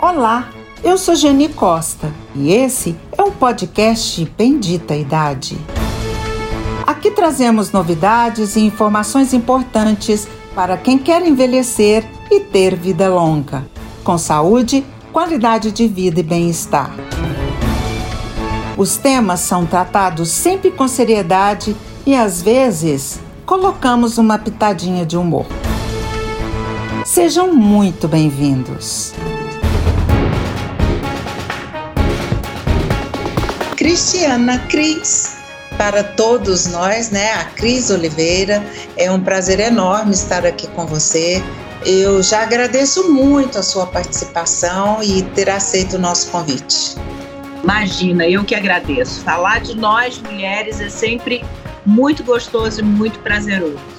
Olá, eu sou Geni Costa e esse é um podcast Bendita Idade. Aqui trazemos novidades e informações importantes para quem quer envelhecer e ter vida longa, com saúde, qualidade de vida e bem-estar. Os temas são tratados sempre com seriedade e às vezes colocamos uma pitadinha de humor. Sejam muito bem-vindos. Cristiana Cris. Para todos nós, né? A Cris Oliveira, é um prazer enorme estar aqui com você. Eu já agradeço muito a sua participação e ter aceito o nosso convite. Imagina, eu que agradeço. Falar de nós mulheres é sempre muito gostoso e muito prazeroso.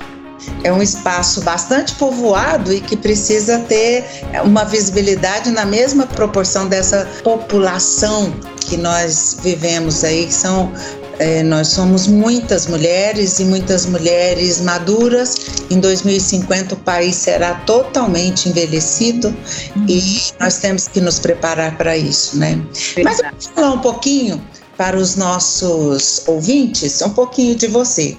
É um espaço bastante povoado e que precisa ter uma visibilidade na mesma proporção dessa população que nós vivemos aí, que são é, nós somos muitas mulheres e muitas mulheres maduras. Em 2050 o país será totalmente envelhecido e nós temos que nos preparar para isso, né? Mas eu vou falar um pouquinho para os nossos ouvintes, um pouquinho de você.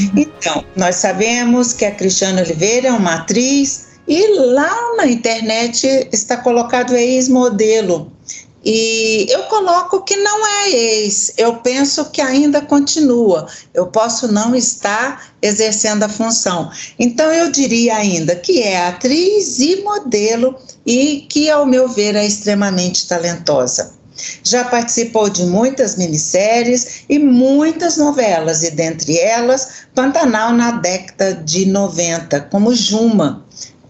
Uhum. Então, nós sabemos que a Cristiana Oliveira é uma atriz e lá na internet está colocado ex-modelo. E eu coloco que não é ex, eu penso que ainda continua. Eu posso não estar exercendo a função. Então eu diria ainda que é atriz e modelo e que, ao meu ver, é extremamente talentosa. Já participou de muitas minisséries e muitas novelas, e dentre elas, Pantanal na década de 90, como Juma,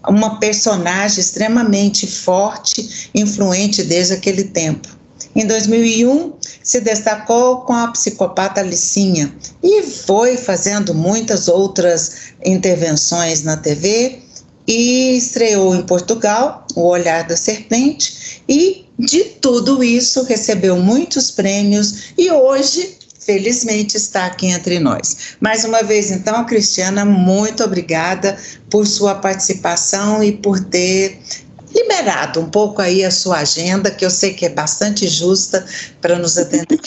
uma personagem extremamente forte, influente desde aquele tempo. Em 2001, se destacou com a psicopata Licinha e foi fazendo muitas outras intervenções na TV e estreou em Portugal O Olhar da Serpente e de tudo isso recebeu muitos prêmios e hoje felizmente está aqui entre nós. Mais uma vez, então, Cristiana, muito obrigada por sua participação e por ter liberado um pouco aí a sua agenda, que eu sei que é bastante justa para nos atender.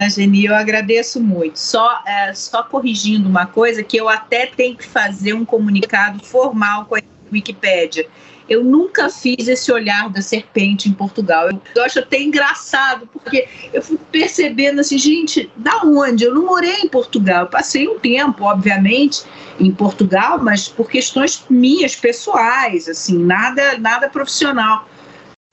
Ah, Geni, eu agradeço muito. Só, é, só corrigindo uma coisa, que eu até tenho que fazer um comunicado formal com a Wikipédia eu nunca fiz esse olhar da serpente em Portugal. Eu, acho até engraçado, porque eu fui percebendo assim, gente, da onde? Eu não morei em Portugal. Eu passei um tempo, obviamente, em Portugal, mas por questões minhas, pessoais, assim, nada, nada profissional.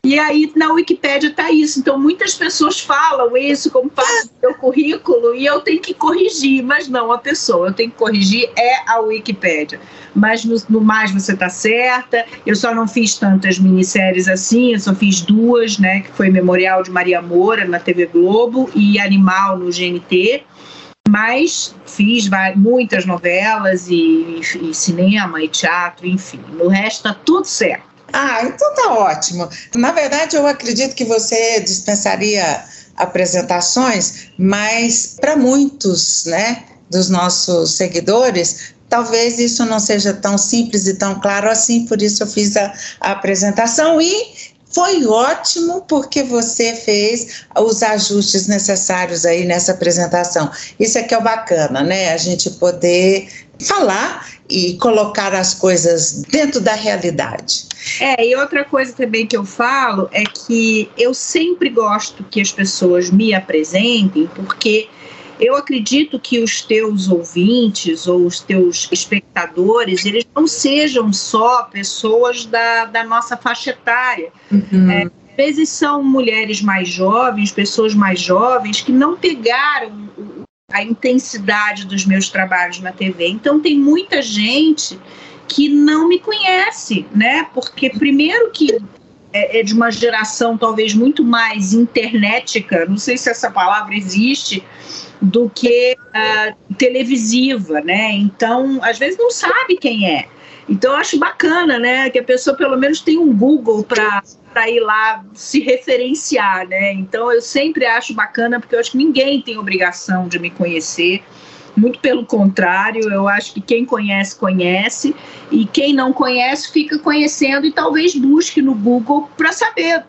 E aí na Wikipédia está isso. Então muitas pessoas falam isso como parte do meu currículo e eu tenho que corrigir, mas não a pessoa. Eu tenho que corrigir é a Wikipédia. Mas no, no mais você está certa. Eu só não fiz tantas minisséries assim, eu só fiz duas, né? Que foi Memorial de Maria Moura na TV Globo e Animal no GNT. Mas fiz muitas novelas e, e cinema e teatro, enfim. No resto está tudo certo. Ah, então tá ótimo. Na verdade, eu acredito que você dispensaria apresentações, mas para muitos, né, dos nossos seguidores, talvez isso não seja tão simples e tão claro assim, por isso eu fiz a, a apresentação e foi ótimo porque você fez os ajustes necessários aí nessa apresentação. Isso é que é o bacana, né? A gente poder falar e colocar as coisas dentro da realidade. É, e outra coisa também que eu falo é que eu sempre gosto que as pessoas me apresentem, porque eu acredito que os teus ouvintes ou os teus espectadores, eles não sejam só pessoas da, da nossa faixa etária. Uhum. É, às vezes são mulheres mais jovens, pessoas mais jovens que não pegaram a intensidade dos meus trabalhos na TV. Então tem muita gente que não me conhece, né? Porque primeiro que é, é de uma geração talvez muito mais internetica, não sei se essa palavra existe, do que uh, televisiva, né? Então, às vezes não sabe quem é. Então, eu acho bacana, né? Que a pessoa pelo menos tem um Google para ir lá se referenciar, né? Então eu sempre acho bacana porque eu acho que ninguém tem obrigação de me conhecer. Muito pelo contrário, eu acho que quem conhece, conhece, e quem não conhece, fica conhecendo e talvez busque no Google para saber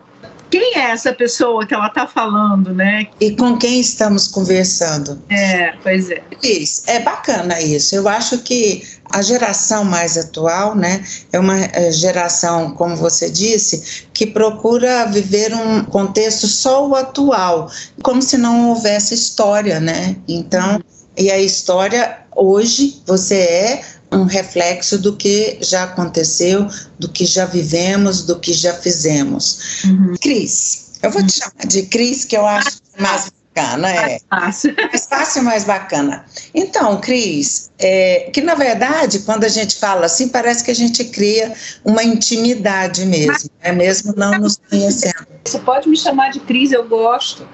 quem é essa pessoa que ela está falando, né? E com quem estamos conversando. É, pois é. Isso, é bacana isso. Eu acho que a geração mais atual, né, é uma é, geração, como você disse, que procura viver um contexto só o atual, como se não houvesse história, né? Então, e a história hoje você é um reflexo do que já aconteceu, do que já vivemos, do que já fizemos. Uhum. Cris, eu vou te uhum. chamar de Cris, que eu acho mais bacana, é. Mais fácil. Mais fácil, mais bacana. Então, Cris, é, que na verdade, quando a gente fala assim, parece que a gente cria uma intimidade mesmo, é mesmo não nos conhecendo. Você pode me chamar de Cris, eu gosto.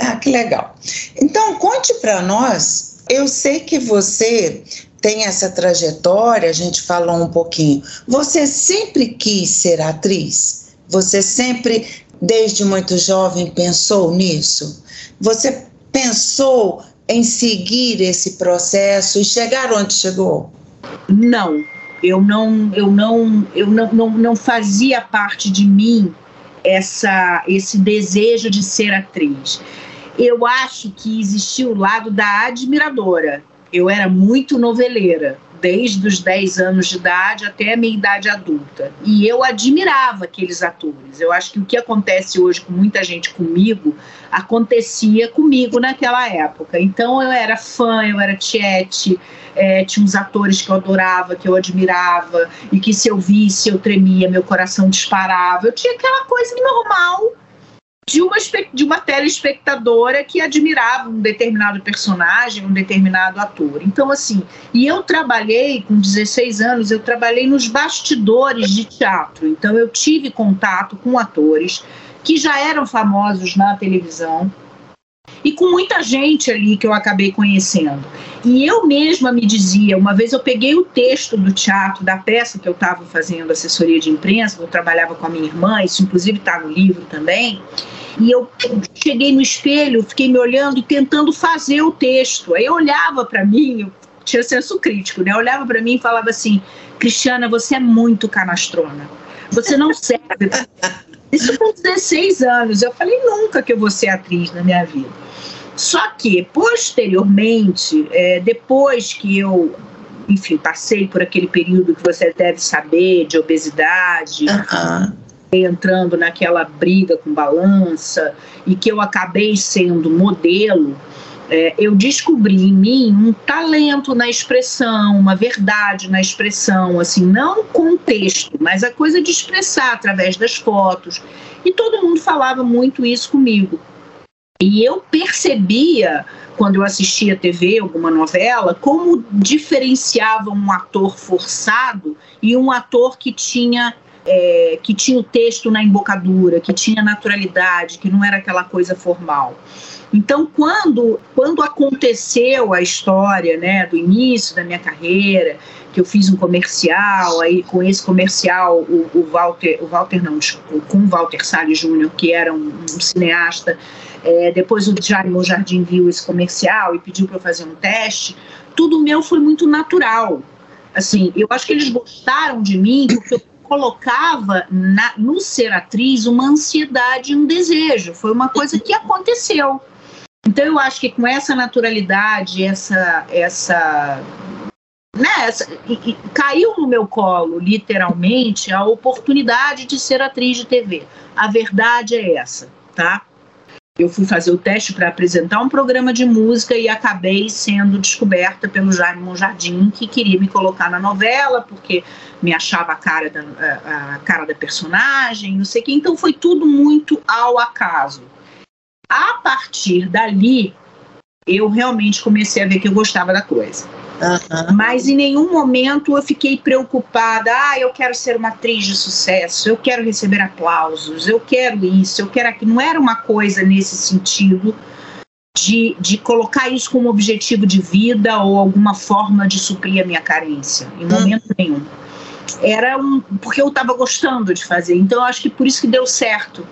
Ah, que legal. Então, conte para nós. Eu sei que você tem essa trajetória, a gente falou um pouquinho. Você sempre quis ser atriz? Você sempre, desde muito jovem, pensou nisso? Você pensou em seguir esse processo e chegar onde chegou? Não, eu não, eu não, eu não, não, não fazia parte de mim essa, esse desejo de ser atriz. Eu acho que existia o lado da admiradora eu era muito noveleira, desde os 10 anos de idade até a minha idade adulta. E eu admirava aqueles atores. Eu acho que o que acontece hoje com muita gente comigo, acontecia comigo naquela época. Então eu era fã, eu era tiete, é, tinha uns atores que eu adorava, que eu admirava, e que se eu visse eu tremia, meu coração disparava. Eu tinha aquela coisa normal de uma, de uma telespectadora que admirava um determinado personagem, um determinado ator. Então, assim, e eu trabalhei, com 16 anos, eu trabalhei nos bastidores de teatro. Então, eu tive contato com atores que já eram famosos na televisão e com muita gente ali que eu acabei conhecendo. E eu mesma me dizia, uma vez eu peguei o texto do teatro, da peça que eu estava fazendo assessoria de imprensa, eu trabalhava com a minha irmã, isso inclusive está no livro também, e eu cheguei no espelho, fiquei me olhando tentando fazer o texto. Aí eu olhava para mim, eu tinha senso crítico, né? Eu olhava para mim e falava assim: Cristiana, você é muito canastrona. Você não serve. Isso com 16 anos. Eu falei: nunca que eu vou ser atriz na minha vida. Só que, posteriormente, é, depois que eu enfim, passei por aquele período que você deve saber de obesidade, uhum entrando naquela briga com balança e que eu acabei sendo modelo, é, eu descobri em mim um talento na expressão, uma verdade na expressão, assim, não contexto, mas a coisa de expressar através das fotos. E todo mundo falava muito isso comigo. E eu percebia, quando eu assistia TV, alguma novela, como diferenciava um ator forçado e um ator que tinha é, que tinha o texto na embocadura, que tinha naturalidade, que não era aquela coisa formal. Então, quando, quando aconteceu a história né, do início da minha carreira, que eu fiz um comercial, aí com esse comercial o, o Walter, o Walter não, com o Walter Salles Júnior, que era um, um cineasta, é, depois o Jaime Jardim viu esse comercial e pediu para eu fazer um teste, tudo meu foi muito natural. Assim, eu acho que eles gostaram de mim porque eu colocava na, no ser atriz uma ansiedade e um desejo. Foi uma coisa que aconteceu. Então eu acho que com essa naturalidade, essa, essa, né, essa e, e, caiu no meu colo, literalmente, a oportunidade de ser atriz de TV. A verdade é essa, tá? Eu fui fazer o teste para apresentar um programa de música e acabei sendo descoberta pelo Jaime Monjardim, que queria me colocar na novela, porque me achava a cara da, a cara da personagem, não sei o que. Então foi tudo muito ao acaso. A partir dali, eu realmente comecei a ver que eu gostava da coisa. Uhum. Mas em nenhum momento eu fiquei preocupada. Ah, eu quero ser uma atriz de sucesso, eu quero receber aplausos, eu quero isso, eu quero aquilo. Não era uma coisa nesse sentido de, de colocar isso como objetivo de vida ou alguma forma de suprir a minha carência. Em momento uhum. nenhum. Era um. Porque eu estava gostando de fazer. Então eu acho que por isso que deu certo.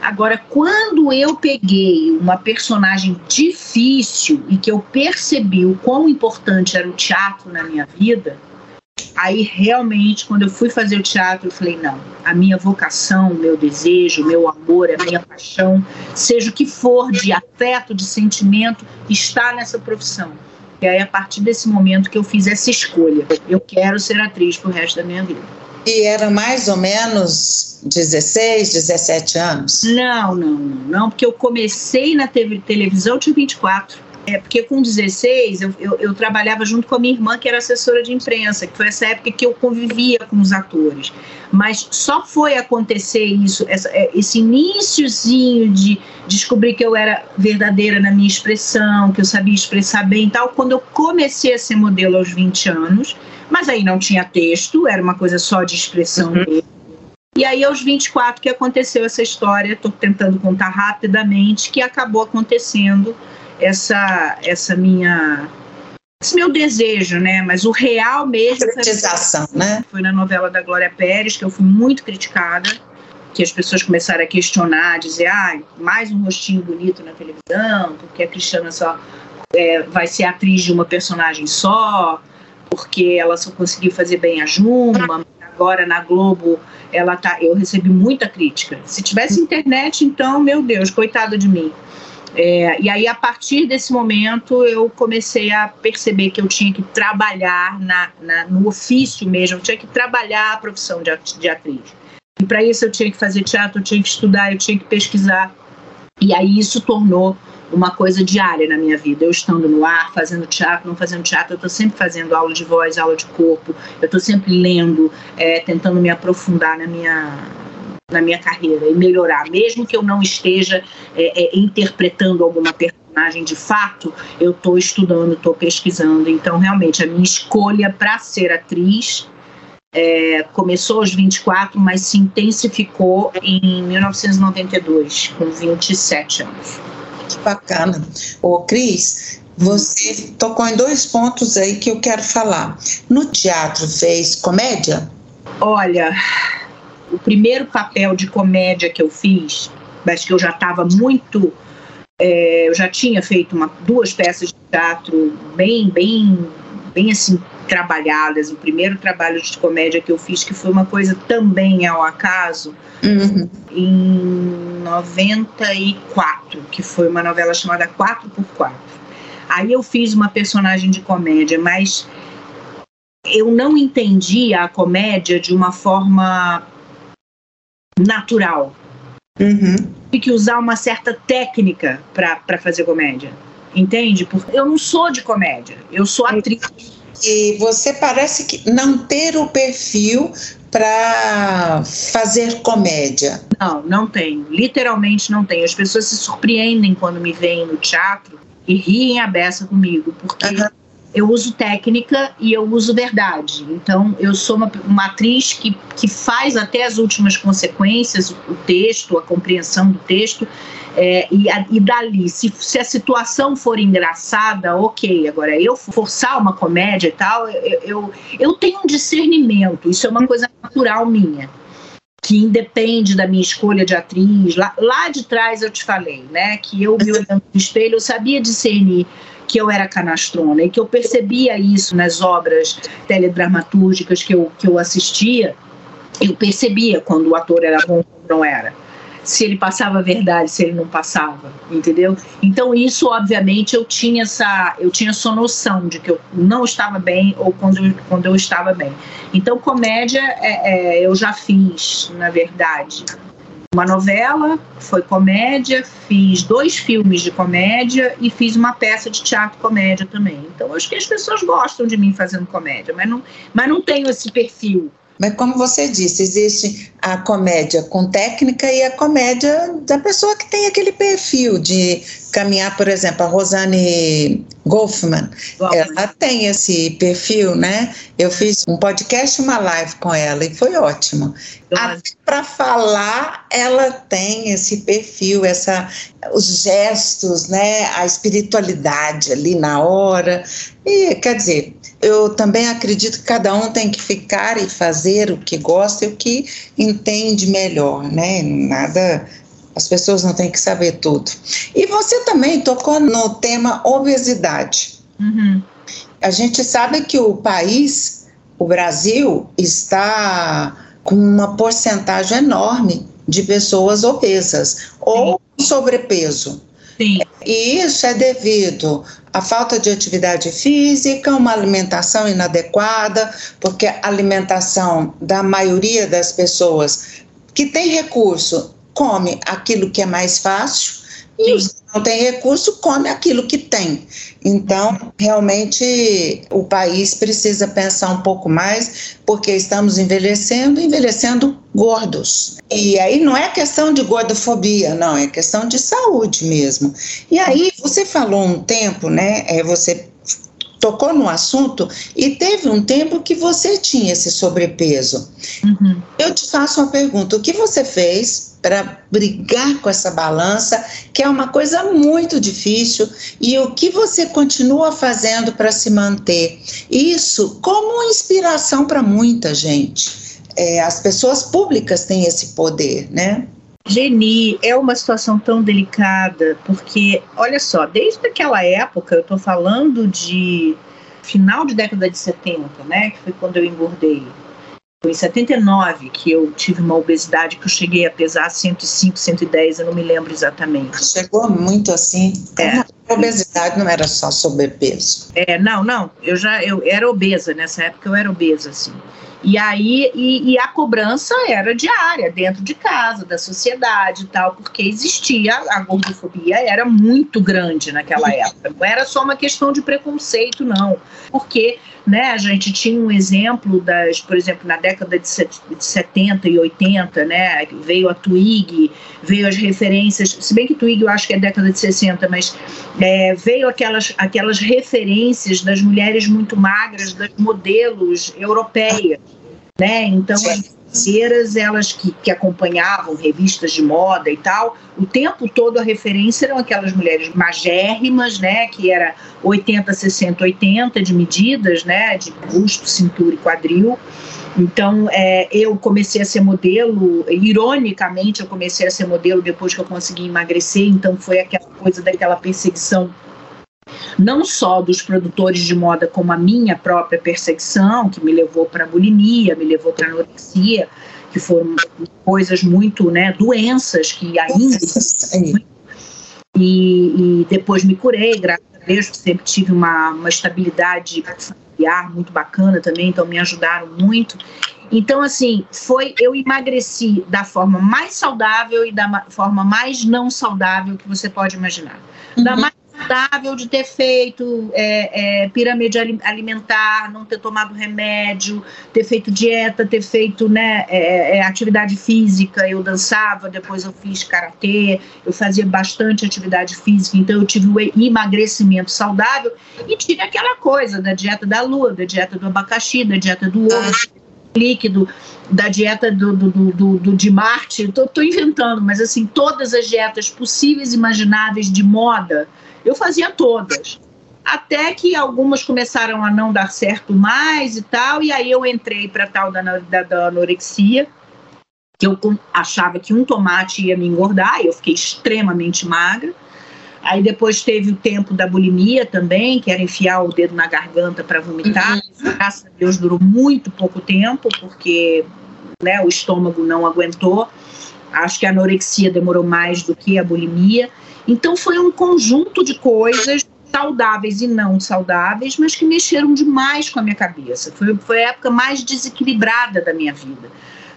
Agora, quando eu peguei uma personagem difícil e que eu percebi o quão importante era o teatro na minha vida, aí realmente, quando eu fui fazer o teatro, eu falei: não, a minha vocação, meu desejo, meu amor, a minha paixão, seja o que for de afeto, de sentimento, está nessa profissão. E aí, a partir desse momento que eu fiz essa escolha, eu quero ser atriz pro resto da minha vida. E era mais ou menos 16, 17 anos? Não, não, não, não, porque eu comecei na televisão, eu tinha 24. É, porque com 16 eu, eu, eu, trabalhava junto com a minha irmã, que era assessora de imprensa, que foi essa época que eu convivia com os atores. Mas só foi acontecer isso, essa, é, esse iníciozinho de descobrir que eu era verdadeira na minha expressão, que eu sabia expressar bem e tal, quando eu comecei a ser modelo aos 20 anos, mas aí não tinha texto, era uma coisa só de expressão uhum. E aí, aos 24, que aconteceu essa história, estou tentando contar rapidamente, que acabou acontecendo essa, essa minha esse meu desejo, né? Mas o real mesmo. Concretização, né? Foi na novela da Glória Pérez, que eu fui muito criticada, que as pessoas começaram a questionar, dizer, ah, mais um rostinho bonito na televisão, porque a Cristiana só é, vai ser atriz de uma personagem só, porque ela só conseguiu fazer bem a Juma, agora na Globo ela tá. Eu recebi muita crítica. Se tivesse internet, então, meu Deus, coitada de mim. É, e aí, a partir desse momento, eu comecei a perceber que eu tinha que trabalhar na, na no ofício mesmo, eu tinha que trabalhar a profissão de, de atriz. E para isso eu tinha que fazer teatro, eu tinha que estudar, eu tinha que pesquisar. E aí isso tornou uma coisa diária na minha vida. Eu estando no ar, fazendo teatro, não fazendo teatro, eu estou sempre fazendo aula de voz, aula de corpo, eu estou sempre lendo, é, tentando me aprofundar na minha, na minha carreira e melhorar, mesmo que eu não esteja é, é, interpretando alguma personagem de fato, eu estou estudando, estou pesquisando. Então, realmente, a minha escolha para ser atriz é, começou aos 24, mas se intensificou em 1992, com 27 anos. Que bacana. Ô, Cris, você tocou em dois pontos aí que eu quero falar. No teatro fez comédia? Olha, o primeiro papel de comédia que eu fiz, mas que eu já estava muito. É, eu já tinha feito uma, duas peças de teatro bem, bem, bem assim trabalhadas. O primeiro trabalho de comédia que eu fiz, que foi uma coisa também ao acaso, uhum. em 94, que foi uma novela chamada 4x4. Aí eu fiz uma personagem de comédia, mas eu não entendia a comédia de uma forma natural. Uhum. Tem que usar uma certa técnica para fazer comédia. Entende? Porque eu não sou de comédia, eu sou atriz. E você parece que não ter o perfil para fazer comédia. Não, não tenho. Literalmente não tenho. As pessoas se surpreendem quando me veem no teatro e riem a beça comigo, porque uhum eu uso técnica e eu uso verdade. Então, eu sou uma, uma atriz que, que faz até as últimas consequências o texto, a compreensão do texto, é, e, a, e dali, se, se a situação for engraçada, ok. Agora, eu forçar uma comédia e tal, eu, eu, eu tenho um discernimento, isso é uma coisa natural minha que independe da minha escolha de atriz. Lá, lá de trás eu te falei, né, que eu me olhando no espelho, eu sabia discernir que eu era canastrona e que eu percebia isso nas obras teledramatúrgicas que eu, que eu assistia, eu percebia quando o ator era bom ou não era. Se ele passava a verdade, se ele não passava, entendeu? Então isso, obviamente, eu tinha essa, eu tinha essa noção de que eu não estava bem ou quando, quando eu estava bem. Então comédia é, é, eu já fiz, na verdade, uma novela, foi comédia, fiz dois filmes de comédia e fiz uma peça de teatro comédia também. Então, acho que as pessoas gostam de mim fazendo comédia, mas não, mas não tenho esse perfil. Mas como você disse, existe a comédia com técnica e a comédia da pessoa que tem aquele perfil de caminhar, por exemplo, a Rosane Golfman, ela tem esse perfil, né? Eu fiz um podcast, uma live com ela e foi ótimo. Para falar, ela tem esse perfil, essa, os gestos, né? A espiritualidade ali na hora. E quer dizer, eu também acredito que cada um tem que ficar e fazer o que gosta e o que entende melhor, né? Nada As pessoas não têm que saber tudo. E você também tocou no tema obesidade. Uhum. A gente sabe que o país, o Brasil, está com uma porcentagem enorme de pessoas obesas Sim. ou sobrepeso. Sim. E isso é devido à falta de atividade física, uma alimentação inadequada, porque a alimentação da maioria das pessoas que tem recurso come aquilo que é mais fácil e os que não têm recurso come aquilo que tem. Então, realmente, o país precisa pensar um pouco mais, porque estamos envelhecendo, envelhecendo gordos. E aí não é questão de gordofobia, não, é questão de saúde mesmo. E aí, você falou um tempo, né? É, você tocou no assunto e teve um tempo que você tinha esse sobrepeso. Uhum. Eu te faço uma pergunta: o que você fez para brigar com essa balança, que é uma coisa muito difícil, e o que você continua fazendo para se manter? Isso como inspiração para muita gente. É, as pessoas públicas têm esse poder, né? Geni, é uma situação tão delicada, porque, olha só, desde aquela época, eu estou falando de final de década de 70, né, que foi quando eu engordei. Foi em 79 que eu tive uma obesidade que eu cheguei a pesar 105, 110, eu não me lembro exatamente. Chegou muito assim. É. A obesidade não era só sobrepeso. É, não, não. Eu já eu era obesa nessa época, eu era obesa assim. E aí, e, e, a cobrança era diária, dentro de casa, da sociedade e tal, porque existia, a gordofobia era muito grande naquela época. Não era só uma questão de preconceito, não. Porque né, a gente tinha um exemplo das, por exemplo, na década de 70 e 80, né, veio a Twig, veio as referências, se bem que Twig eu acho que é década de 60, mas é, veio aquelas, aquelas referências das mulheres muito magras, das modelos europeias né? Então blogueiras, elas que, que acompanhavam revistas de moda e tal, o tempo todo a referência eram aquelas mulheres magérrimas, né? Que era 80, 60, 80 de medidas, né? De busto, cintura e quadril. Então, é, eu comecei a ser modelo, ironicamente, eu comecei a ser modelo depois que eu consegui emagrecer, então foi aquela coisa daquela perseguição não só dos produtores de moda, como a minha própria perseguição, que me levou para bulimia, me levou para anorexia, que foram coisas muito, né, doenças que ainda e, e depois me curei, graças a Deus, sempre tive uma, uma estabilidade familiar muito bacana também, então me ajudaram muito. Então, assim, foi eu emagreci da forma mais saudável e da forma mais não saudável que você pode imaginar. Uhum. Da mais saudável de ter feito é, é, pirâmide alimentar, não ter tomado remédio, ter feito dieta, ter feito né, é, é, atividade física. Eu dançava, depois eu fiz karatê, eu fazia bastante atividade física, então eu tive o emagrecimento saudável e tive aquela coisa da dieta da lua, da dieta do abacaxi, da dieta do ovo. líquido, da dieta do, do, do, do de Marte, estou inventando, mas assim, todas as dietas possíveis e imagináveis de moda, eu fazia todas. Até que algumas começaram a não dar certo mais e tal, e aí eu entrei para tal da, da, da anorexia, que eu achava que um tomate ia me engordar, e eu fiquei extremamente magra. Aí depois teve o tempo da bulimia também, que era enfiar o dedo na garganta para vomitar. Uhum. Graças a Deus durou muito pouco tempo, porque né, o estômago não aguentou. Acho que a anorexia demorou mais do que a bulimia. Então foi um conjunto de coisas saudáveis e não saudáveis, mas que mexeram demais com a minha cabeça. Foi, foi a época mais desequilibrada da minha vida,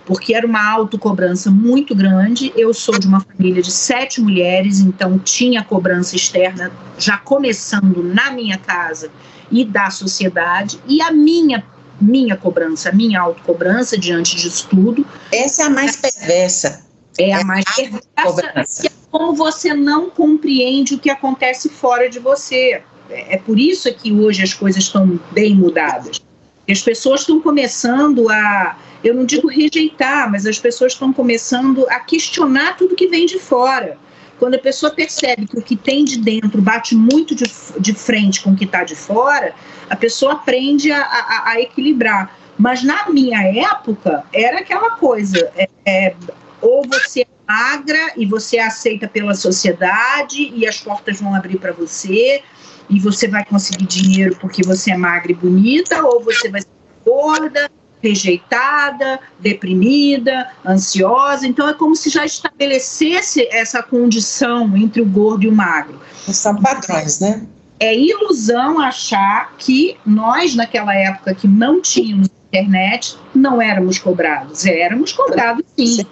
porque era uma autocobrança muito grande. Eu sou de uma família de sete mulheres, então tinha cobrança externa já começando na minha casa e da sociedade, e a minha minha cobrança, a minha autocobrança diante disso tudo. Essa é a mais perversa. É a mais perversa como você não compreende o que acontece fora de você. É, é por isso que hoje as coisas estão bem mudadas. As pessoas estão começando a, eu não digo rejeitar, mas as pessoas estão começando a questionar tudo que vem de fora. Quando a pessoa percebe que o que tem de dentro bate muito de, de frente com o que está de fora, a pessoa aprende a, a, a, equilibrar. Mas na minha época, era aquela coisa: é, é, ou você magra e você é aceita pela sociedade e as portas vão abrir para você e você vai conseguir dinheiro porque você é magra e bonita ou você vai ser gorda, rejeitada, deprimida, ansiosa. Então é como se já estabelecesse essa condição entre o gordo e o magro. São padrões, né? É ilusão achar que nós, naquela época que não tínhamos internet, não éramos cobrados. Éramos cobrados sim.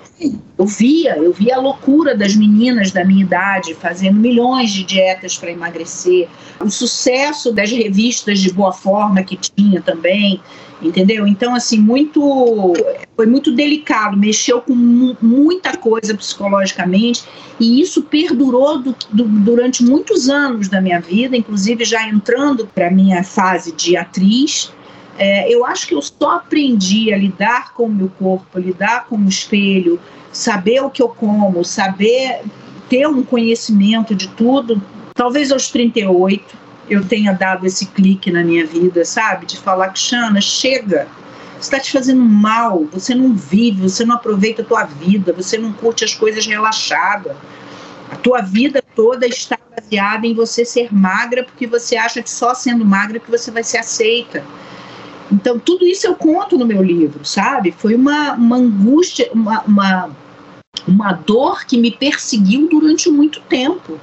Eu via, eu via a loucura das meninas da minha idade fazendo milhões de dietas para emagrecer, o sucesso das revistas de boa forma que tinha também, entendeu? Então, assim, muito foi muito delicado, mexeu com muita coisa psicologicamente e isso perdurou do, do, durante muitos anos da minha vida, inclusive já entrando para minha fase de atriz. É, eu acho que eu só aprendi a lidar com o meu corpo, lidar com o espelho, saber o que eu como, saber ter um conhecimento de tudo, talvez aos 38 eu tenha dado esse clique na minha vida, sabe? De falar que, Xana, chega. Está te fazendo mal, você não vive, você não aproveita a tua vida, você não curte as coisas relaxada. A tua vida toda está baseada em você ser magra, porque você acha que só sendo magra que você vai ser aceita. Então, tudo isso eu conto no meu livro, sabe? Foi uma, uma angústia, uma, uma, uma dor que me perseguiu durante muito tempo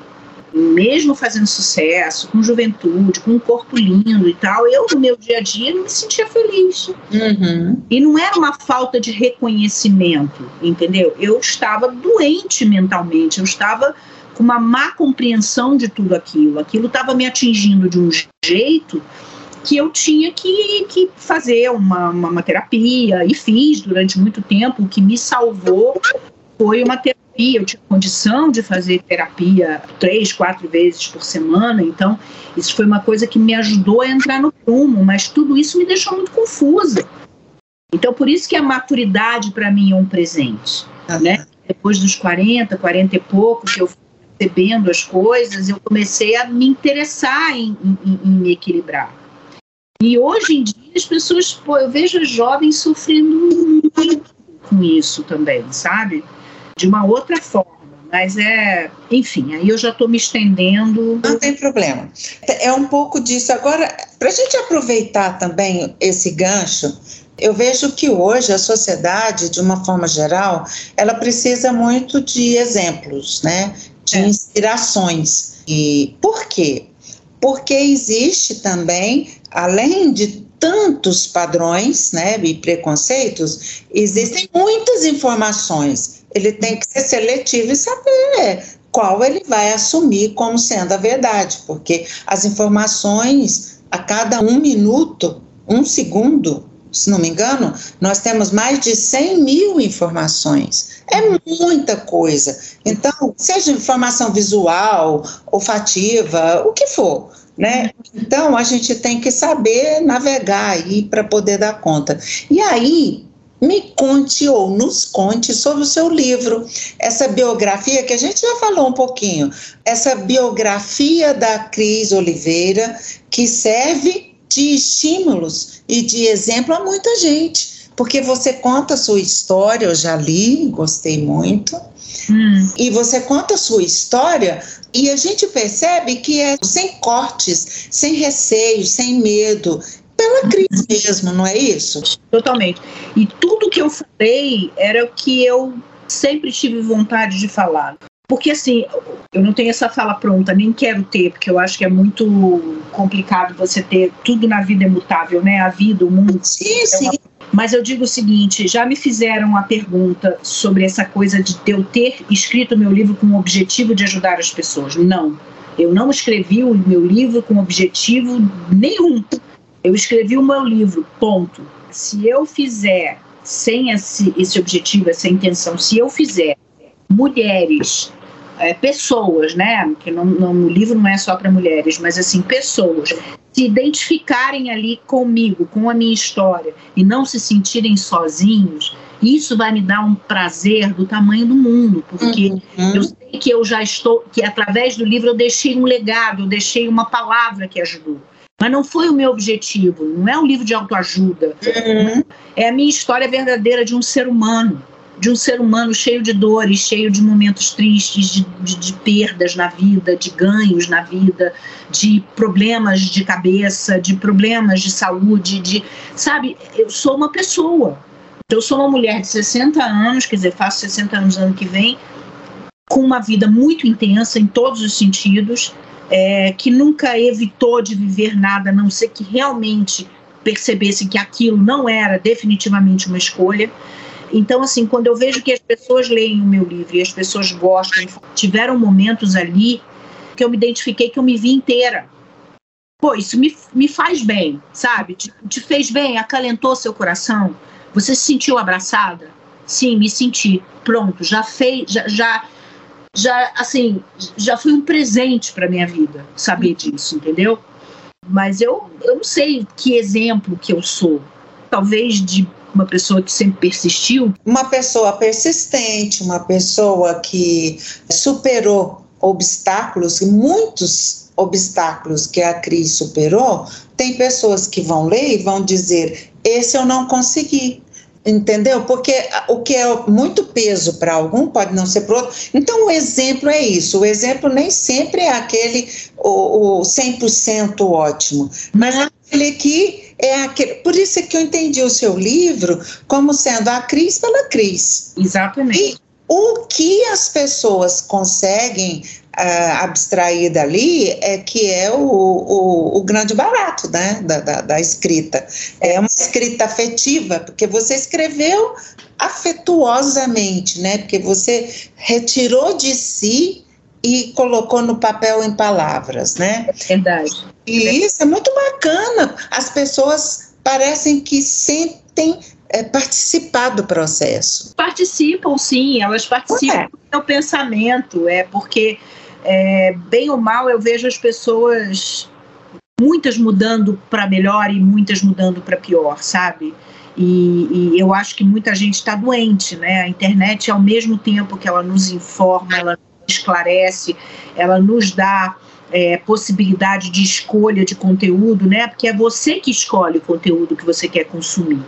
mesmo fazendo sucesso, com juventude, com um corpo lindo e tal, eu no meu dia a dia não me sentia feliz. Uhum. E não era uma falta de reconhecimento, entendeu? Eu estava doente mentalmente, eu estava com uma má compreensão de tudo aquilo. Aquilo estava me atingindo de um jeito que eu tinha que, que fazer uma, uma, uma terapia, e fiz durante muito tempo. O que me salvou foi uma terapia eu tinha condição de fazer terapia três, quatro vezes por semana, então isso foi uma coisa que me ajudou a entrar no prumo, mas tudo isso me deixou muito confusa. Então, por isso que a maturidade para mim é um presente, né? Depois dos 40, 40 e pouco, que eu fui percebendo as coisas, eu comecei a me interessar em, em, em me equilibrar. E hoje em dia as pessoas, pô, eu vejo jovens sofrendo muito com isso também, sabe? de uma outra forma. Mas é, enfim, aí eu já estou me estendendo. Não tem problema. É um pouco disso. Agora, para a gente aproveitar também esse gancho, eu vejo que hoje a sociedade, de uma forma geral, ela precisa muito de exemplos, né? De é. inspirações. E por quê? Porque existe também, além de tantos padrões né, e preconceitos, existem muitas informações ele tem que ser seletivo e saber qual ele vai assumir como sendo a verdade, porque as informações a cada um minuto, um segundo, se não me engano, nós temos mais de 100 mil informações. É muita coisa. Então, seja informação visual, olfativa, o que for. Né? Então, a gente tem que saber navegar aí para poder dar conta. E aí, me conte ou nos conte sobre o seu livro, essa biografia que a gente já falou um pouquinho, essa biografia da Cris Oliveira, que serve de estímulos e de exemplo a muita gente, porque você conta a sua história, eu já li, gostei muito, hum. e você conta a sua história e a gente percebe que é sem cortes, sem receios, sem medo, pela crise mesmo, não é isso? Totalmente. E tudo que eu falei era o que eu sempre tive vontade de falar. Porque assim, eu não tenho essa fala pronta, nem quero ter, porque eu acho que é muito complicado você ter tudo na vida é mutável, né? A vida, o mundo. Sim, é sim. Mas eu digo o seguinte: já me fizeram a pergunta sobre essa coisa de eu ter escrito meu livro com o objetivo de ajudar as pessoas. Não. Eu não escrevi o meu livro com objetivo nenhum. Eu escrevi o meu livro, ponto. Se eu fizer, sem esse, esse objetivo, essa intenção, se eu fizer mulheres, é, pessoas, né? Que não, não, o livro não é só para mulheres, mas assim, pessoas se identificarem ali comigo, com a minha história e não se sentirem sozinhos, isso vai me dar um prazer do tamanho do mundo, porque uhum. eu sei que eu já estou, que através do livro eu deixei um legado, eu deixei uma palavra que ajudou. Mas não foi o meu objetivo, não é um livro de autoajuda. Uhum. É a minha história verdadeira de um ser humano. De um ser humano cheio de dores, cheio de momentos tristes, de, de, de, perdas na vida, de ganhos na vida, de problemas de cabeça, de problemas de saúde, de sabe, eu sou uma pessoa. Eu sou uma mulher de 60 anos, quer dizer, faço 60 anos ano que vem, com uma vida muito intensa em todos os sentidos, é, que nunca evitou de viver nada, a não ser que realmente percebesse que aquilo não era definitivamente uma escolha. Então, assim, quando eu vejo que as pessoas leem o meu livro e as pessoas gostam, tiveram momentos ali que eu me identifiquei, que eu me vi inteira. Pô, isso me, me faz bem, sabe? Te, te fez bem, acalentou seu coração. Você se sentiu abraçada? Sim, me senti. Pronto, já fez, já, já, já assim, já foi um presente para minha vida saber disso, entendeu? Mas eu, eu não sei que exemplo que eu sou. Talvez de uma pessoa que sempre persistiu? Uma pessoa persistente, uma pessoa que superou obstáculos, muitos obstáculos que a Cris superou, tem pessoas que vão ler e vão dizer: esse eu não consegui. Entendeu? Porque o que é muito peso para algum pode não ser para outro. Então, o exemplo é isso. O exemplo nem sempre é aquele o, o 100% ótimo, mas é aquele que é aquele. Por isso é que eu entendi o seu livro como sendo a Cris pela Cris. Exatamente. E o que as pessoas conseguem uh, abstrair dali é que é o, o, o grande barato né, da, da, da, escrita. É uma escrita afetiva, porque você escreveu afetuosamente, né? Porque você retirou de si e colocou no papel em palavras, né? É verdade. E isso é muito bacana. As pessoas parecem que sentem é, participar do processo. Participam, sim, elas participam é. do meu pensamento, é porque é, bem ou mal, eu vejo as pessoas, muitas mudando para melhor e muitas mudando para pior, sabe? E, e, eu acho que muita gente está doente, né? A internet, ao mesmo tempo que ela nos informa, ela esclarece, ela nos dá é, possibilidade de escolha de conteúdo, né? Porque é você que escolhe o conteúdo que você quer consumir.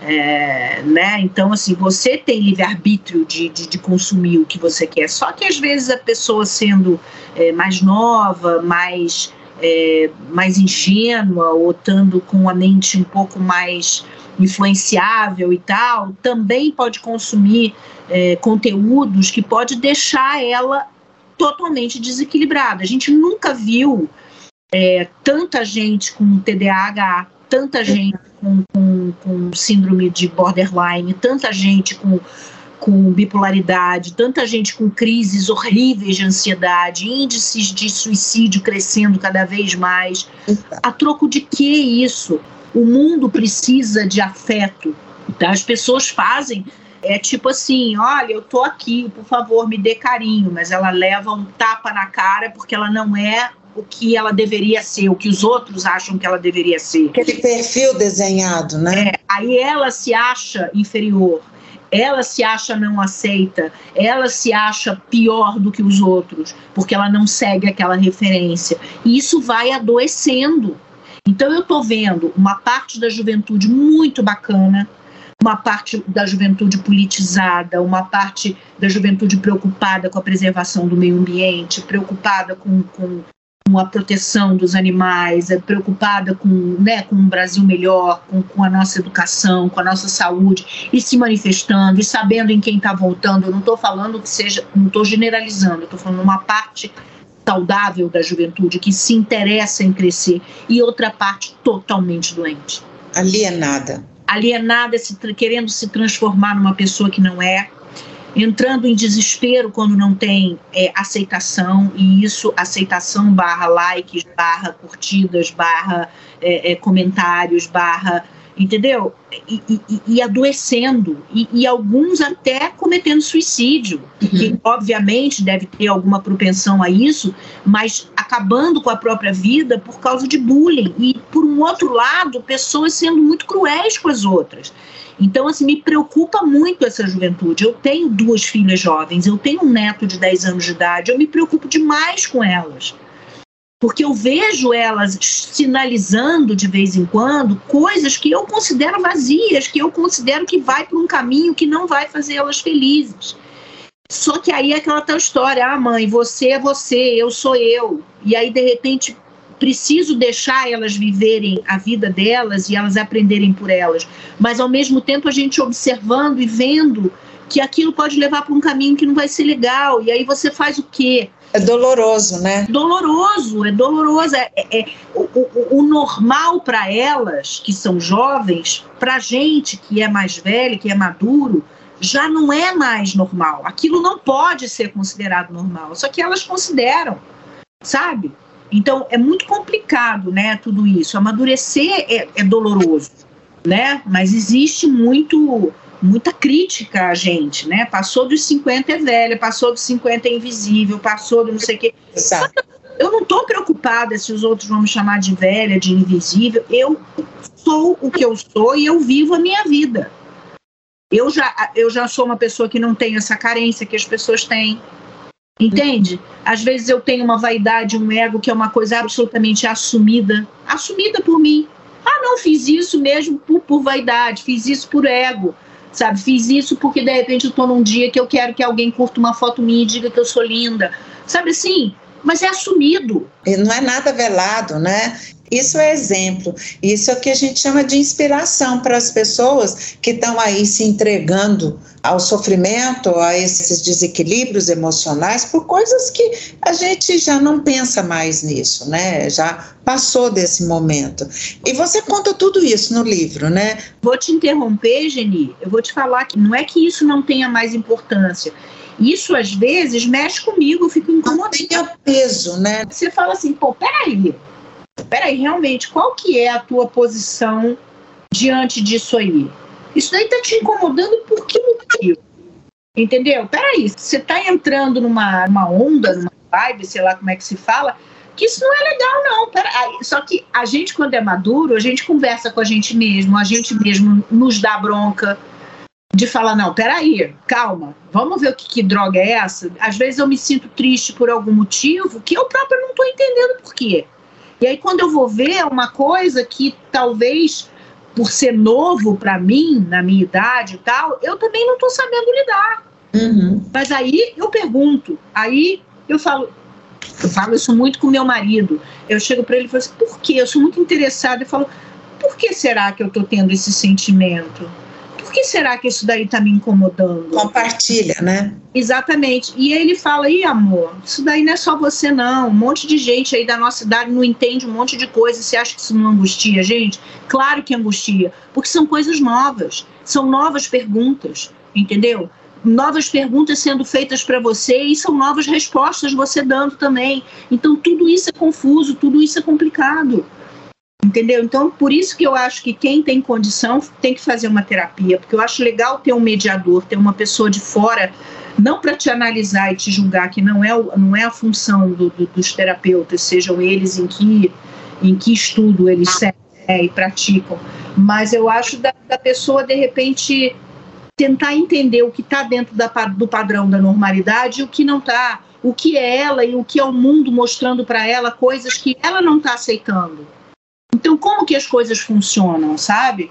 É, né? Então, assim, você tem livre-arbítrio de, de, de, consumir o que você quer. Só que às vezes a pessoa sendo é, mais nova, mais, é, mais ingênua, ou estando com a mente um pouco mais influenciável e tal, também pode consumir é, conteúdos que pode deixar ela totalmente desequilibrada. A gente nunca viu é, tanta gente com TDAH, tanta gente com, com, com síndrome de borderline, tanta gente com, com bipolaridade, tanta gente com crises horríveis de ansiedade, índices de suicídio crescendo cada vez mais. A troco de que isso? O mundo precisa de afeto. Tá? As pessoas fazem é tipo assim, olha, eu tô aqui, por favor, me dê carinho, mas ela leva um tapa na cara porque ela não é o que ela deveria ser, o que os outros acham que ela deveria ser. Aquele perfil desenhado, né? É, aí ela se acha inferior, ela se acha não aceita, ela se acha pior do que os outros, porque ela não segue aquela referência. E isso vai adoecendo. Então eu estou vendo uma parte da juventude muito bacana, uma parte da juventude politizada, uma parte da juventude preocupada com a preservação do meio ambiente, preocupada com, com com a proteção dos animais, é preocupada com, né, com um Brasil melhor, com, com a nossa educação, com a nossa saúde, e se manifestando, e sabendo em quem está voltando. Eu não estou falando que seja, não estou generalizando, estou falando uma parte saudável da juventude que se interessa em crescer e outra parte totalmente doente. Alienada. Alienada, se, querendo se transformar numa pessoa que não é, entrando em desespero quando não tem é, aceitação, e isso, aceitação barra likes, barra curtidas, barra é, é, comentários, barra. Entendeu? E, e, e adoecendo, e, e, alguns até cometendo suicídio, uhum. que obviamente deve ter alguma propensão a isso, mas acabando com a própria vida por causa de bullying. E, por um outro lado, pessoas sendo muito cruéis com as outras. Então, assim, me preocupa muito essa juventude. Eu tenho duas filhas jovens, eu tenho um neto de 10 anos de idade, eu me preocupo demais com elas. Porque eu vejo elas sinalizando de vez em quando coisas que eu considero vazias, que eu considero que vai para um caminho que não vai fazer elas felizes. Só que aí é aquela tal história, ah, mãe, você é você, eu sou eu. E aí, de repente, preciso deixar elas viverem a vida delas e elas aprenderem por elas. Mas, ao mesmo tempo, a gente observando e vendo que aquilo pode levar para um caminho que não vai ser legal. E aí você faz o quê? É doloroso, né? Doloroso, é doloroso. É, é, é o, o, o, normal para elas, que são jovens, para gente que é mais velho, que é maduro, já não é mais normal. Aquilo não pode ser considerado normal. Só que elas consideram, sabe? Então é muito complicado, né? Tudo isso. Amadurecer é, é doloroso, né? Mas existe muito muita crítica a gente, né? Passou dos 50 é velha, passou dos 50 é invisível, passou do não sei o quê. Exato. Eu não estou preocupada se os outros vão me chamar de velha, de invisível. Eu sou o que eu sou e eu vivo a minha vida. Eu já, eu já sou uma pessoa que não tem essa carência que as pessoas têm. Entende? Às vezes eu tenho uma vaidade, um ego que é uma coisa absolutamente assumida, assumida por mim. Ah, não, fiz isso mesmo por, por vaidade, fiz isso por ego, sabe? Fiz isso porque de repente eu tô num dia que eu quero que alguém curta uma foto minha e diga que eu sou linda, sabe assim? Mas é assumido. E não é nada velado, né? Isso é exemplo. Isso é o que a gente chama de inspiração para as pessoas que estão aí se entregando ao sofrimento, a esses desequilíbrios emocionais, por coisas que a gente já não pensa mais nisso, né? Já passou desse momento. E você conta tudo isso no livro, né? Vou te interromper, Geni. Eu vou te falar que não é que isso não tenha mais importância. Isso às vezes mexe comigo, eu fico incomodada. Tem peso, né? Você fala assim, pô, peraí, peraí, realmente, qual que é a tua posição diante disso aí? Isso daí tá te incomodando por que motivo? Entendeu? Peraí, você tá entrando numa, numa onda, numa vibe, sei lá como é que se fala, que isso não é legal, não. Peraí. Só que a gente, quando é maduro, a gente conversa com a gente mesmo, a gente mesmo nos dá bronca de falar, não, peraí, calma, vamos ver o que, que droga é essa. Às vezes eu me sinto triste por algum motivo que eu próprio não estou entendendo por quê. E aí, quando eu vou ver uma coisa que talvez por ser novo para mim, na minha idade e tal, eu também não estou sabendo lidar. Uhum. Mas aí eu pergunto, aí eu falo, eu falo isso muito com meu marido. Eu chego para ele e falo assim, por quê? Eu sou muito interessada. Eu falo, por que será que eu estou tendo esse sentimento? Que será que isso daí está me incomodando? Compartilha, né? Exatamente. E ele fala, e amor, isso daí não é só você não, um monte de gente aí da nossa idade não entende um monte de coisa, você acha que isso não angustia gente? Claro que angustia, porque são coisas novas, são novas perguntas, entendeu? Novas perguntas sendo feitas para você e são novas respostas você dando também. Então tudo isso é confuso, tudo isso é complicado. Entendeu? Então, por isso que eu acho que quem tem condição tem que fazer uma terapia, porque eu acho legal ter um mediador, ter uma pessoa de fora, não para te analisar e te julgar, que não é, não é a função do, do, dos terapeutas, sejam eles em que, em que estudo eles seguem é, e praticam, mas eu acho da, da pessoa, de repente, tentar entender o que está dentro da, do padrão da normalidade e o que não está, o que é ela e o que é o mundo mostrando para ela coisas que ela não está aceitando então, como que as coisas funcionam, sabe?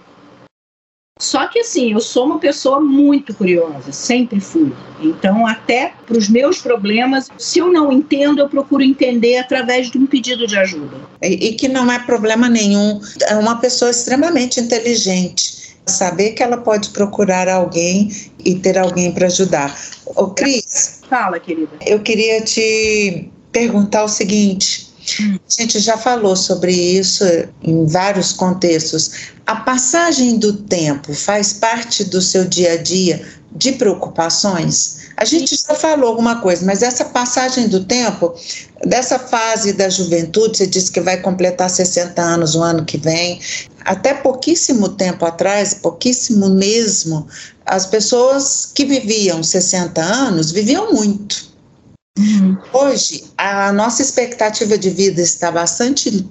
Só que assim, eu sou uma pessoa muito curiosa, sempre fui. Então, até para os meus problemas, se eu não entendo, eu procuro entender através de um pedido de ajuda. E, e que não é problema nenhum. É uma pessoa extremamente inteligente. Saber que ela pode procurar alguém e ter alguém para ajudar. Ô, Cris. Fala, querida. Eu queria te perguntar o seguinte a gente já falou sobre isso em vários contextos. A passagem do tempo faz parte do seu dia a dia de preocupações? A gente já falou alguma coisa, mas essa passagem do tempo, dessa fase da juventude, você disse que vai completar 60 anos o ano que vem. Até pouquíssimo tempo atrás, pouquíssimo mesmo, as pessoas que viviam 60 anos viviam muito. Uhum. Hoje, a nossa expectativa de vida está bastante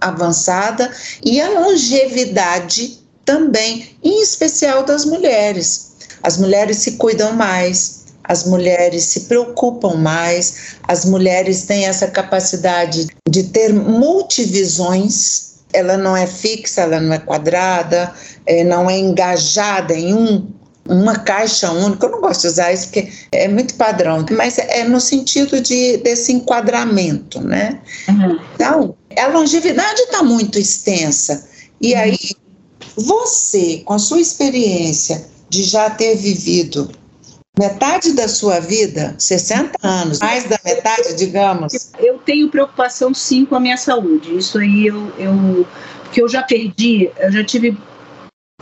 avançada e a longevidade também, em especial das mulheres. As mulheres se cuidam mais, as mulheres se preocupam mais, as mulheres têm essa capacidade de ter multivisões. Ela não é fixa, ela não é quadrada, é, não é engajada em um uma caixa única. Eu não gosto de usar isso porque é muito padrão, mas é no sentido de, desse enquadramento, né? Uhum. Então, a longevidade está muito extensa. E uhum. aí, você, com a sua experiência de já ter vivido metade da sua vida, 60 anos, mais da metade, digamos. Eu tenho preocupação sim com a minha saúde. Isso aí eu, eu que eu já perdi, eu já tive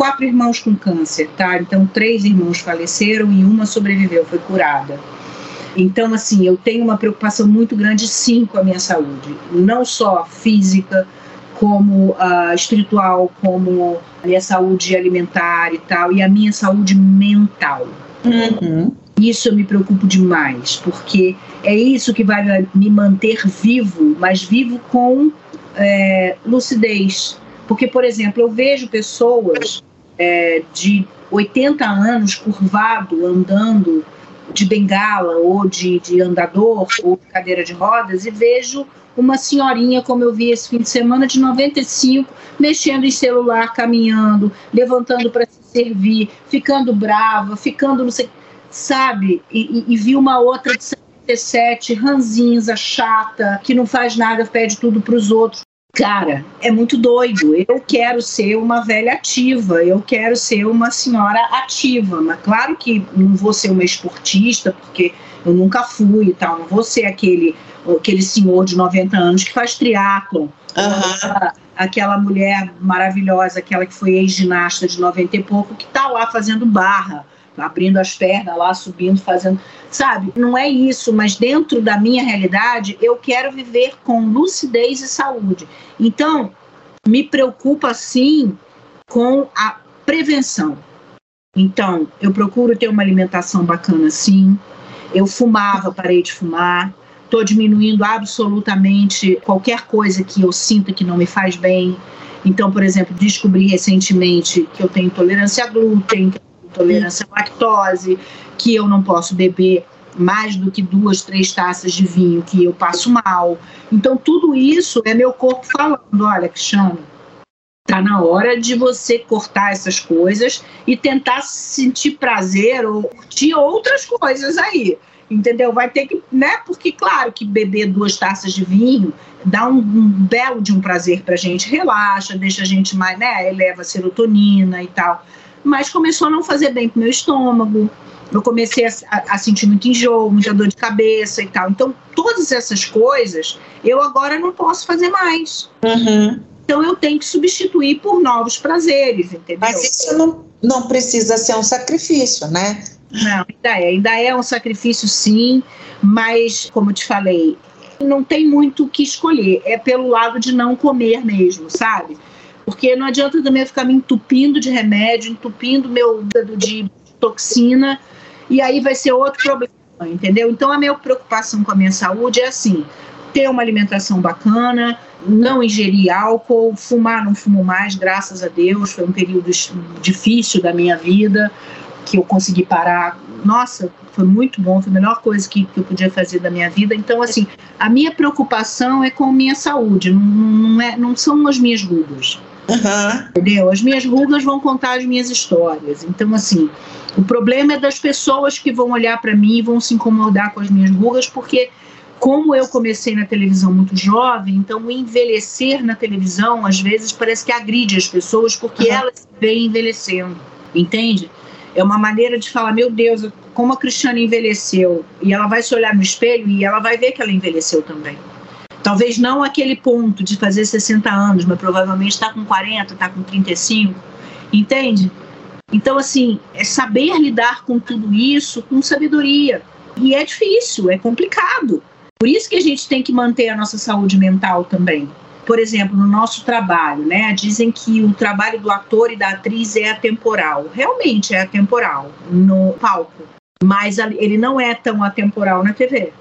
quatro irmãos com câncer, tá? Então, três irmãos faleceram e uma sobreviveu, foi curada. Então, assim, eu tenho uma preocupação muito grande, sim, com a minha saúde, não só física, como uh, espiritual, como a minha saúde alimentar e tal, e a minha saúde mental. Uhum. Isso eu me preocupo demais, porque é isso que vai me manter vivo, mas vivo com é, lucidez. Porque, por exemplo, eu vejo pessoas é, de 80 anos curvado, andando de bengala ou de, de andador ou de cadeira de rodas e vejo uma senhorinha, como eu vi esse fim de semana, de 95, mexendo em celular, caminhando, levantando para se servir, ficando brava, ficando não sei, sabe? E, e, e vi uma outra de 77, ranzinza, chata, que não faz nada, pede tudo para os outros. Cara, é muito doido. Eu quero ser uma velha ativa, eu quero ser uma senhora ativa. Mas claro que não vou ser uma esportista, porque eu nunca fui e tal. Não vou ser aquele, aquele senhor de 90 anos que faz triatlon. Uhum. Aquela mulher maravilhosa, aquela que foi ex-ginasta de 90 e pouco, que está lá fazendo barra abrindo as pernas lá, subindo, fazendo. Sabe? Não é isso, mas dentro da minha realidade, eu quero viver com lucidez e saúde. Então, me preocupa sim com a prevenção. Então, eu procuro ter uma alimentação bacana sim. Eu fumava, parei de fumar. Estou diminuindo absolutamente qualquer coisa que eu sinta que não me faz bem. Então, por exemplo, descobri recentemente que eu tenho intolerância a glúten, intolerância à lactose, que eu não posso beber mais do que duas, três taças de vinho, que eu passo mal. Então, tudo isso é meu corpo falando: olha, Cristiano, tá na hora de você cortar essas coisas e tentar sentir prazer ou curtir outras coisas aí. Entendeu? Vai ter que, né? Porque, claro, que beber duas taças de vinho dá um, um belo de um prazer pra gente, relaxa, deixa a gente mais, né? Eleva a serotonina e tal mas começou a não fazer bem pro meu estômago. Eu comecei a, a, sentir muito enjoo, muita dor de cabeça e tal. Então, todas essas coisas eu agora não posso fazer mais. Uhum. Então, eu tenho que substituir por novos prazeres, entendeu? Mas isso não, não precisa ser um sacrifício, né? Não, ainda é. Ainda é um sacrifício, sim, mas, como eu te falei, não tem muito o que escolher. É pelo lado de não comer mesmo, sabe? Porque não adianta também ficar me entupindo de remédio, entupindo meu de toxina, e aí vai ser outro problema, entendeu? Então a minha preocupação com a minha saúde é assim: ter uma alimentação bacana, não ingerir álcool, fumar não fumo mais, graças a Deus, foi um período difícil da minha vida que eu consegui parar. Nossa, foi muito bom, foi a melhor coisa que, que eu podia fazer da minha vida. Então, assim, a minha preocupação é com a minha saúde, não, não, é, não são as minhas rugas. Uhum. Entendeu? As minhas rugas vão contar as minhas histórias. Então, assim, o problema é das pessoas que vão olhar para mim e vão se incomodar com as minhas rugas, porque como eu comecei na televisão muito jovem, então o envelhecer na televisão às vezes parece que agride as pessoas porque uhum. elas veem envelhecendo, entende? É uma maneira de falar, meu Deus, como a Cristiane envelheceu. E ela vai se olhar no espelho e ela vai ver que ela envelheceu também. Talvez não aquele ponto de fazer 60 anos, mas provavelmente está com 40, está com 35, entende? Então, assim, é saber lidar com tudo isso com sabedoria. E é difícil, é complicado. Por isso que a gente tem que manter a nossa saúde mental também. Por exemplo, no nosso trabalho, né? Dizem que o trabalho do ator e da atriz é atemporal. Realmente é atemporal no palco. Mas ele não é tão atemporal na TV.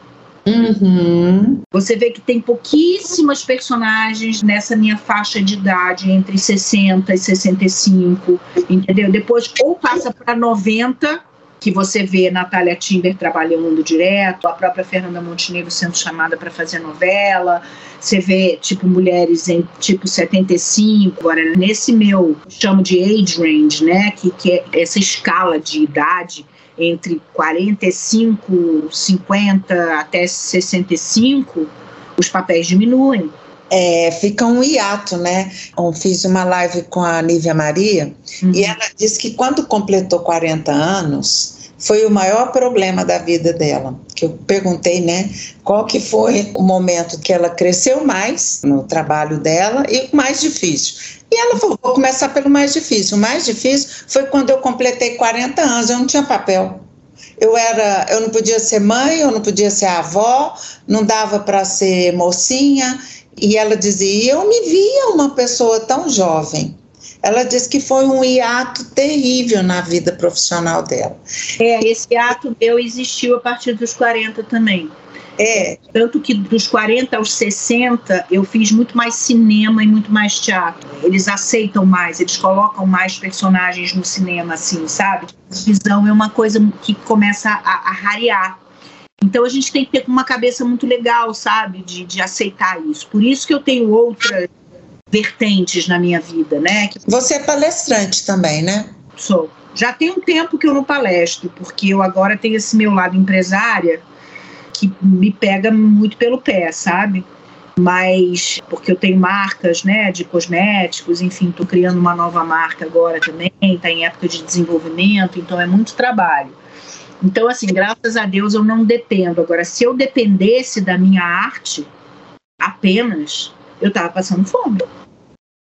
Uhum. Você vê que tem pouquíssimas personagens nessa minha faixa de idade, entre 60 e 65, entendeu? Depois ou passa para 90 que você vê Natália Timber trabalhando direto, a própria Fernanda Montenegro sendo chamada para fazer novela, você vê, tipo, mulheres em, tipo, 75, agora, nesse meu, chamo de age range, né, que, que é essa escala de idade entre 45, 50 até 65, os papéis diminuem. É, fica um hiato, né? Eu fiz uma live com a Nívia Maria uhum. e ela disse que quando completou 40 anos, foi o maior problema da vida dela. Que eu perguntei, né, qual que foi o momento que ela cresceu mais no trabalho dela e o mais difícil. E ela falou: vou começar pelo mais difícil. O mais difícil foi quando eu completei 40 anos, eu não tinha papel. Eu era, eu não podia ser mãe, eu não podia ser avó, não dava para ser mocinha. E ela dizia: eu me via uma pessoa tão jovem. Ela disse que foi um hiato terrível na vida profissional dela. É, esse hiato meu existiu a partir dos 40 também. É. Tanto que dos 40 aos 60 eu fiz muito mais cinema e muito mais teatro. Eles aceitam mais, eles colocam mais personagens no cinema, assim, sabe? A visão é uma coisa que começa a, a rarear. Então a gente tem que ter uma cabeça muito legal, sabe? De, de aceitar isso. Por isso que eu tenho outras vertentes na minha vida, né? Você é palestrante também, né? Sou. Já tem um tempo que eu não palestro, porque eu agora tenho esse meu lado empresária que me pega muito pelo pé, sabe? Mas porque eu tenho marcas, né, de cosméticos, enfim, estou criando uma nova marca agora também, está em época de desenvolvimento, então é muito trabalho. Então, assim, graças a Deus eu não dependo. Agora, se eu dependesse da minha arte apenas, eu estava passando fome.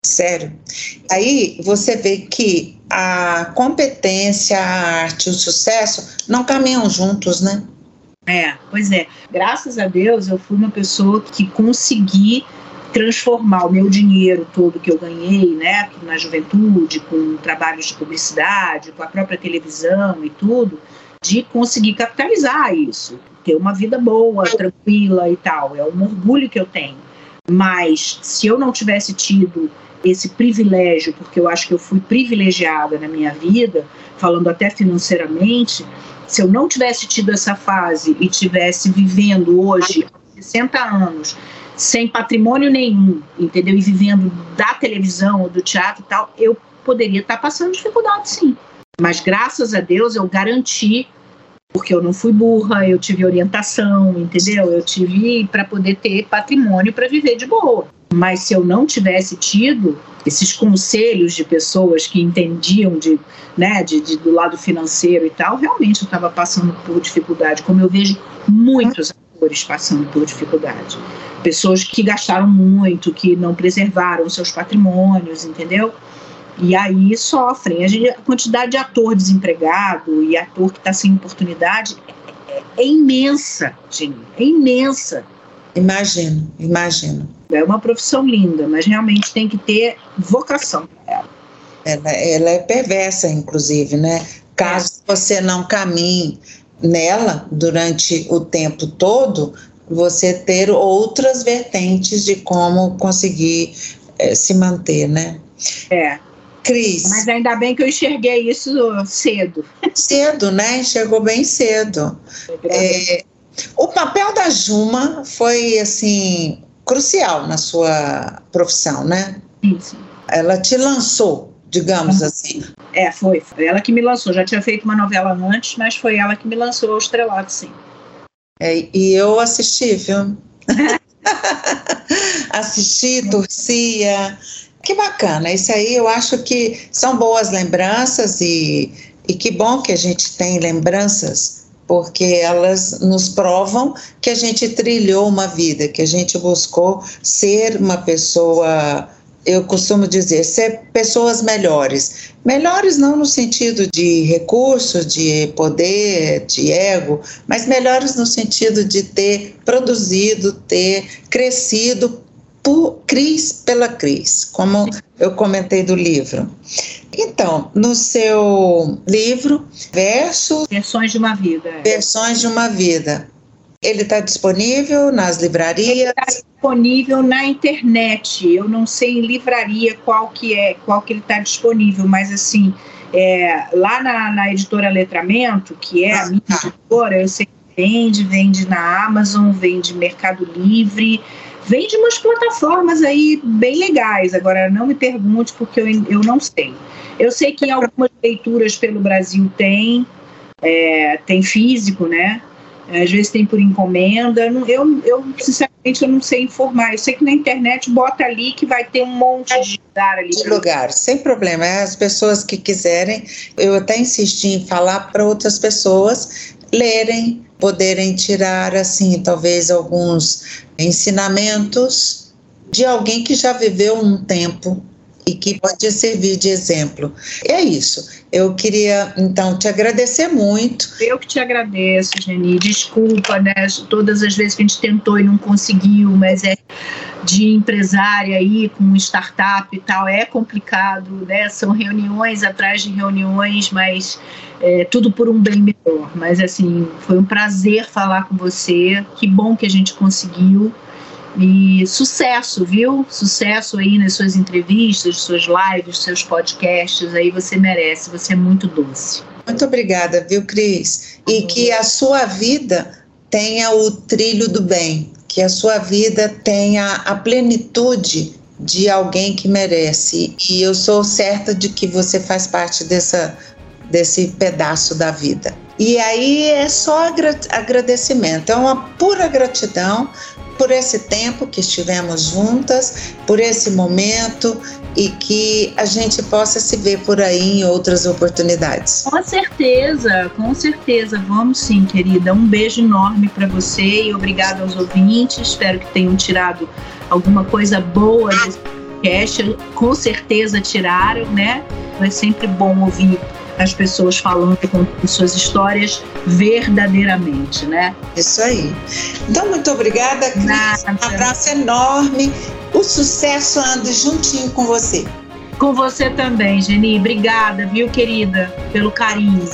Sério. Aí você vê que a competência, a arte, o sucesso não caminham juntos, né? É, pois é. Graças a Deus eu fui uma pessoa que consegui transformar o meu dinheiro todo que eu ganhei, né, na juventude, com trabalhos de publicidade, com a própria televisão e tudo, de conseguir capitalizar isso, ter uma vida boa, tranquila e tal. É um orgulho que eu tenho. Mas se eu não tivesse tido esse privilégio, porque eu acho que eu fui privilegiada na minha vida, falando até financeiramente, se eu não tivesse tido essa fase e tivesse vivendo hoje 60 anos sem patrimônio nenhum, entendeu? E vivendo da televisão ou do teatro e tal, eu poderia estar passando dificuldade sim. Mas graças a Deus eu garanti porque eu não fui burra, eu tive orientação, entendeu? Eu tive para poder ter patrimônio para viver de boa. Mas se eu não tivesse tido esses conselhos de pessoas que entendiam de, né, de, de do lado financeiro e tal, realmente eu estava passando por dificuldade, como eu vejo muitos atores passando por dificuldade. Pessoas que gastaram muito, que não preservaram seus patrimônios, entendeu? E aí sofrem. A, gente, a quantidade de ator desempregado e ator que está sem oportunidade é, é imensa, gente, é imensa. Imagino, imagino. É uma profissão linda, mas realmente tem que ter vocação para ela. ela. Ela é perversa, inclusive, né? Caso é. você não caminhe nela durante o tempo todo, você ter outras vertentes de como conseguir é, se manter, né? É. Cris. Mas ainda bem que eu enxerguei isso cedo. Cedo, né? Enxergou bem cedo. É, o papel da Juma foi, assim, crucial na sua profissão, né? Isso. Ela te lançou, digamos assim. É, foi. Foi ela que me lançou. Já tinha feito uma novela antes, mas foi ela que me lançou ao estrelado, sim. É, e eu assisti, viu? assisti, torcia. Que bacana, isso aí eu acho que são boas lembranças e, e que bom que a gente tem lembranças, porque elas nos provam que a gente trilhou uma vida, que a gente buscou ser uma pessoa, eu costumo dizer, ser pessoas melhores. Melhores não no sentido de recurso, de poder, de ego, mas melhores no sentido de ter produzido, ter crescido por Cris pela Cris, como eu comentei do livro. Então, no seu livro, Verso. Versões de uma Vida. Versões de uma Vida. Ele está disponível nas livrarias? Está disponível na internet. Eu não sei em livraria qual que é, qual que ele está disponível, mas assim, É, lá na, na, editora Letramento, que é a minha editora, eu sei que vende, vende na Amazon, vende Mercado Livre, vende umas plataformas aí bem legais. Agora, não me pergunte, porque eu, eu não sei. Eu sei que algumas leituras pelo Brasil tem, é, tem físico, né? Às vezes tem por encomenda. Eu, eu, sinceramente, eu não sei informar. Eu sei que na internet bota ali que vai ter um monte de lugar ali. De lugar, sem problema. As pessoas que quiserem, eu até insisti em falar para outras pessoas lerem, poderem tirar, assim, talvez alguns ensinamentos de alguém que já viveu um tempo e que pode servir de exemplo. É isso. Eu queria, então, te agradecer muito. Eu que te agradeço, Geni. Desculpa, né? Todas as vezes que a gente tentou e não conseguiu, mas é de empresária aí com startup e tal, é complicado, né? São reuniões atrás de reuniões, mas é, tudo por um bem melhor. Mas, assim, foi um prazer falar com você. Que bom que a gente conseguiu. E sucesso, viu? Sucesso aí nas suas entrevistas, suas lives, seus podcasts. Aí você merece, você é muito doce. Muito obrigada, viu, Cris? E que a sua vida tenha o trilho do bem, que a sua vida tenha a plenitude de alguém que merece. E eu sou certa de que você faz parte dessa, desse pedaço da vida. E aí é só agradecimento, é uma pura gratidão por esse tempo que estivemos juntas, por esse momento e que a gente possa se ver por aí em outras oportunidades. Com certeza, com certeza. Vamos sim, querida. Um beijo enorme para você e obrigado aos ouvintes. Espero que tenham tirado alguma coisa boa desse podcast. Com certeza tiraram, né? É sempre bom ouvir as pessoas falando com suas histórias verdadeiramente, né? Isso aí. Então, muito obrigada, Cris. Um abraço enorme. O sucesso ande juntinho com você. Com você também, Geni. Obrigada, viu, querida, pelo carinho.